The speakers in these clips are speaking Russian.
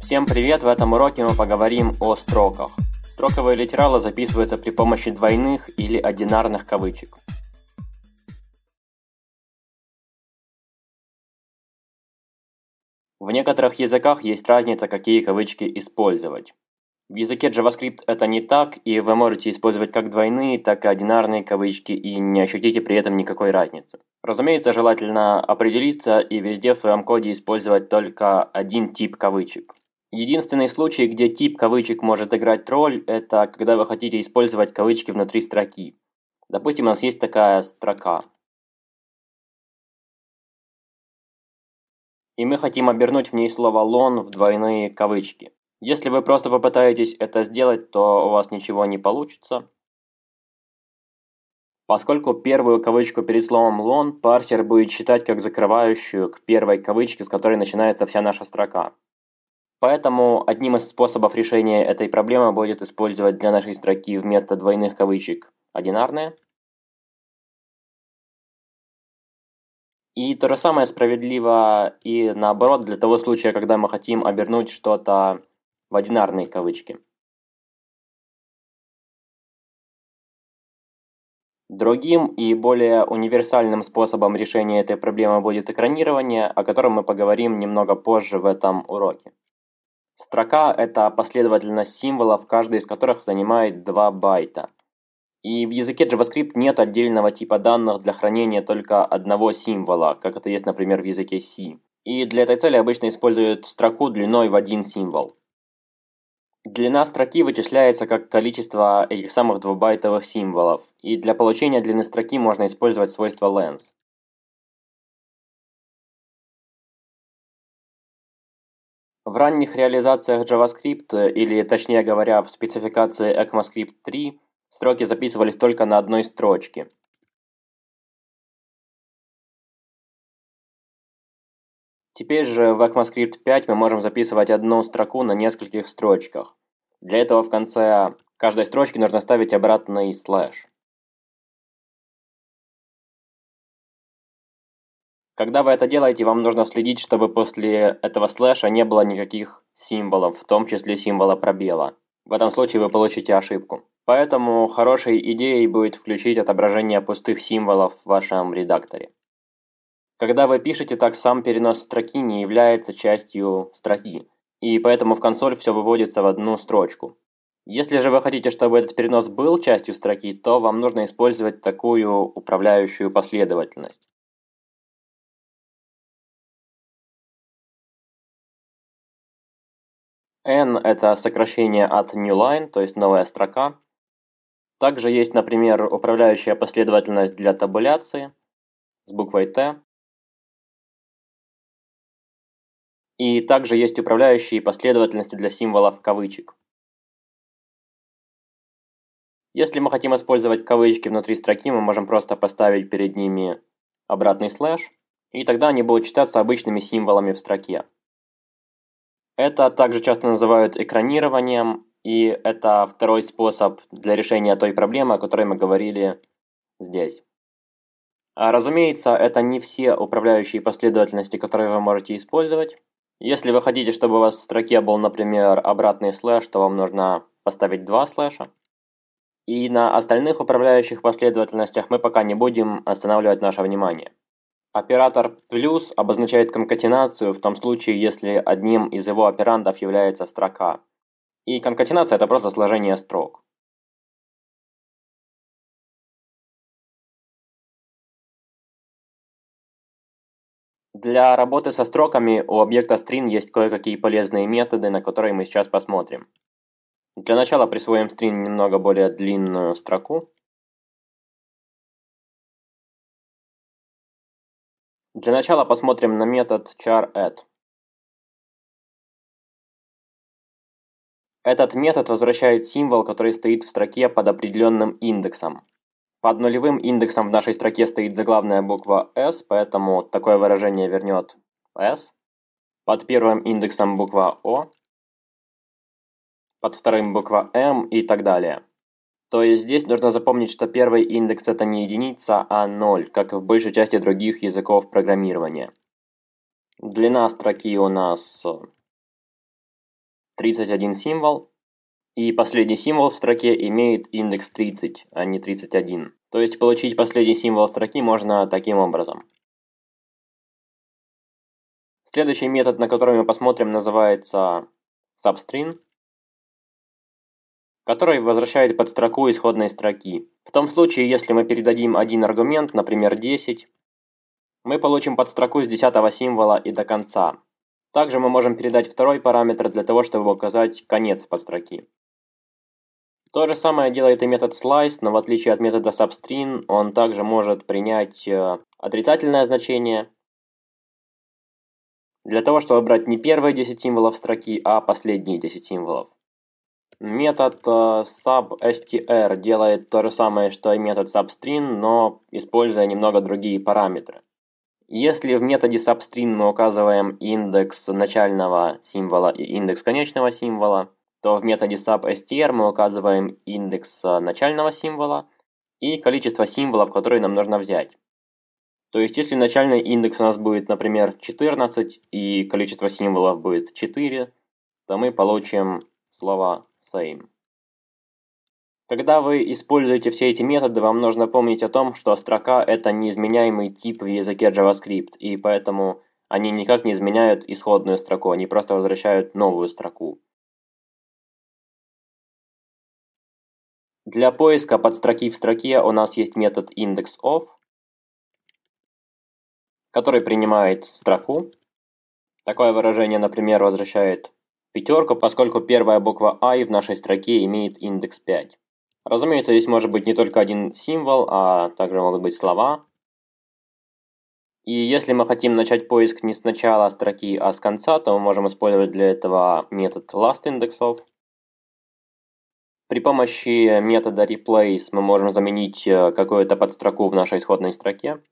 Всем привет! В этом уроке мы поговорим о строках. Строковые литералы записываются при помощи двойных или одинарных кавычек. В некоторых языках есть разница, какие кавычки использовать. В языке JavaScript это не так, и вы можете использовать как двойные, так и одинарные кавычки и не ощутите при этом никакой разницы. Разумеется, желательно определиться и везде в своем коде использовать только один тип кавычек. Единственный случай, где тип кавычек может играть роль, это когда вы хотите использовать кавычки внутри строки. Допустим, у нас есть такая строка. И мы хотим обернуть в ней слово «лон» в двойные кавычки. Если вы просто попытаетесь это сделать, то у вас ничего не получится. Поскольку первую кавычку перед словом «лон» парсер будет считать как закрывающую к первой кавычке, с которой начинается вся наша строка. Поэтому одним из способов решения этой проблемы будет использовать для нашей строки вместо двойных кавычек одинарные. И то же самое справедливо и наоборот для того случая, когда мы хотим обернуть что-то в одинарные кавычки. Другим и более универсальным способом решения этой проблемы будет экранирование, о котором мы поговорим немного позже в этом уроке. Строка – это последовательность символов, каждый из которых занимает 2 байта. И в языке JavaScript нет отдельного типа данных для хранения только одного символа, как это есть, например, в языке C. И для этой цели обычно используют строку длиной в один символ. Длина строки вычисляется как количество этих самых двухбайтовых символов, и для получения длины строки можно использовать свойство length. В ранних реализациях JavaScript, или точнее говоря, в спецификации ECMAScript 3, строки записывались только на одной строчке. Теперь же в ECMAScript 5 мы можем записывать одну строку на нескольких строчках. Для этого в конце каждой строчки нужно ставить обратный слэш. Когда вы это делаете, вам нужно следить, чтобы после этого слэша не было никаких символов, в том числе символа пробела. В этом случае вы получите ошибку. Поэтому хорошей идеей будет включить отображение пустых символов в вашем редакторе. Когда вы пишете так, сам перенос строки не является частью строки, и поэтому в консоль все выводится в одну строчку. Если же вы хотите, чтобы этот перенос был частью строки, то вам нужно использовать такую управляющую последовательность. N – это сокращение от newline, то есть новая строка. Также есть, например, управляющая последовательность для табуляции с буквой T. И также есть управляющие последовательности для символов кавычек. Если мы хотим использовать кавычки внутри строки, мы можем просто поставить перед ними обратный слэш, и тогда они будут читаться обычными символами в строке. Это также часто называют экранированием, и это второй способ для решения той проблемы, о которой мы говорили здесь. А, разумеется, это не все управляющие последовательности, которые вы можете использовать. Если вы хотите, чтобы у вас в строке был, например, обратный слэш, то вам нужно поставить два слэша. И на остальных управляющих последовательностях мы пока не будем останавливать наше внимание. Оператор плюс обозначает конкатенацию в том случае, если одним из его операндов является строка. И конкатенация – это просто сложение строк. Для работы со строками у объекта string есть кое-какие полезные методы, на которые мы сейчас посмотрим. Для начала присвоим string немного более длинную строку. Для начала посмотрим на метод char_add. Этот метод возвращает символ, который стоит в строке под определенным индексом. Под нулевым индексом в нашей строке стоит заглавная буква S, поэтому такое выражение вернет S. Под первым индексом буква O. Под вторым буква M и так далее. То есть здесь нужно запомнить, что первый индекс это не единица, а ноль, как и в большей части других языков программирования. Длина строки у нас 31 символ, и последний символ в строке имеет индекс 30, а не 31. То есть получить последний символ строки можно таким образом. Следующий метод, на который мы посмотрим, называется substring, который возвращает под строку исходной строки. В том случае, если мы передадим один аргумент, например 10, мы получим подстроку с 10 символа и до конца. Также мы можем передать второй параметр для того, чтобы указать конец подстроки. То же самое делает и метод slice, но в отличие от метода substring, он также может принять э, отрицательное значение, для того, чтобы брать не первые 10 символов строки, а последние 10 символов. Метод э, substr делает то же самое, что и метод substring, но используя немного другие параметры. Если в методе substring мы указываем индекс начального символа и индекс конечного символа, то в методе substr мы указываем индекс э, начального символа и количество символов, которые нам нужно взять. То есть, если начальный индекс у нас будет, например, 14 и количество символов будет 4, то мы получим слово same. Когда вы используете все эти методы, вам нужно помнить о том, что строка – это неизменяемый тип в языке JavaScript, и поэтому они никак не изменяют исходную строку, они просто возвращают новую строку. Для поиска подстроки в строке у нас есть метод indexOf, который принимает строку. Такое выражение, например, возвращает пятерку, поскольку первая буква i в нашей строке имеет индекс 5. Разумеется, здесь может быть не только один символ, а также могут быть слова. И если мы хотим начать поиск не с начала строки, а с конца, то мы можем использовать для этого метод lastIndexOf. При помощи метода replace мы можем заменить э, какую-то подстроку в нашей исходной строке.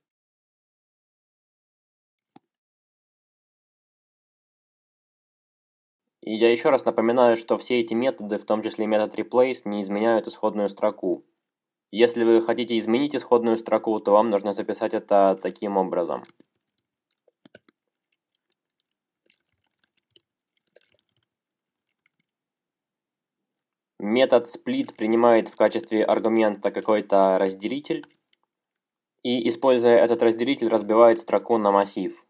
И я еще раз напоминаю, что все эти методы, в том числе метод replace, не изменяют исходную строку. Если вы хотите изменить исходную строку, то вам нужно записать это таким образом. Метод split принимает в качестве аргумента какой-то разделитель, и используя этот разделитель разбивает строку на массив.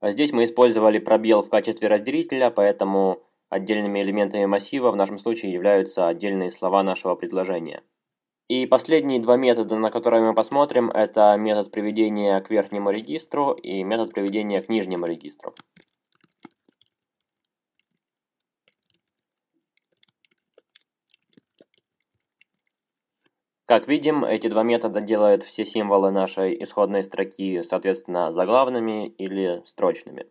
Здесь мы использовали пробел в качестве разделителя, поэтому отдельными элементами массива в нашем случае являются отдельные слова нашего предложения. И последние два метода, на которые мы посмотрим, это метод приведения к верхнему регистру и метод приведения к нижнему регистру. Как видим, эти два метода делают все символы нашей исходной строки, соответственно, заглавными или строчными.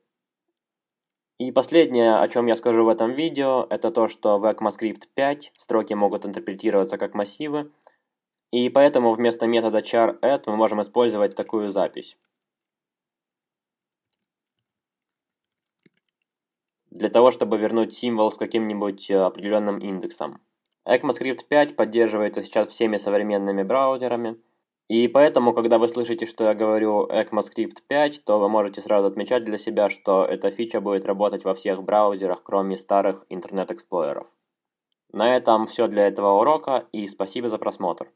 И последнее, о чем я скажу в этом видео, это то, что в ECMAScript 5 строки могут интерпретироваться как массивы, и поэтому вместо метода char_add мы можем использовать такую запись. Для того, чтобы вернуть символ с каким-нибудь определенным индексом. ECMAScript 5 поддерживается сейчас всеми современными браузерами. И поэтому, когда вы слышите, что я говорю ECMAScript 5, то вы можете сразу отмечать для себя, что эта фича будет работать во всех браузерах, кроме старых интернет-эксплойеров. На этом все для этого урока и спасибо за просмотр.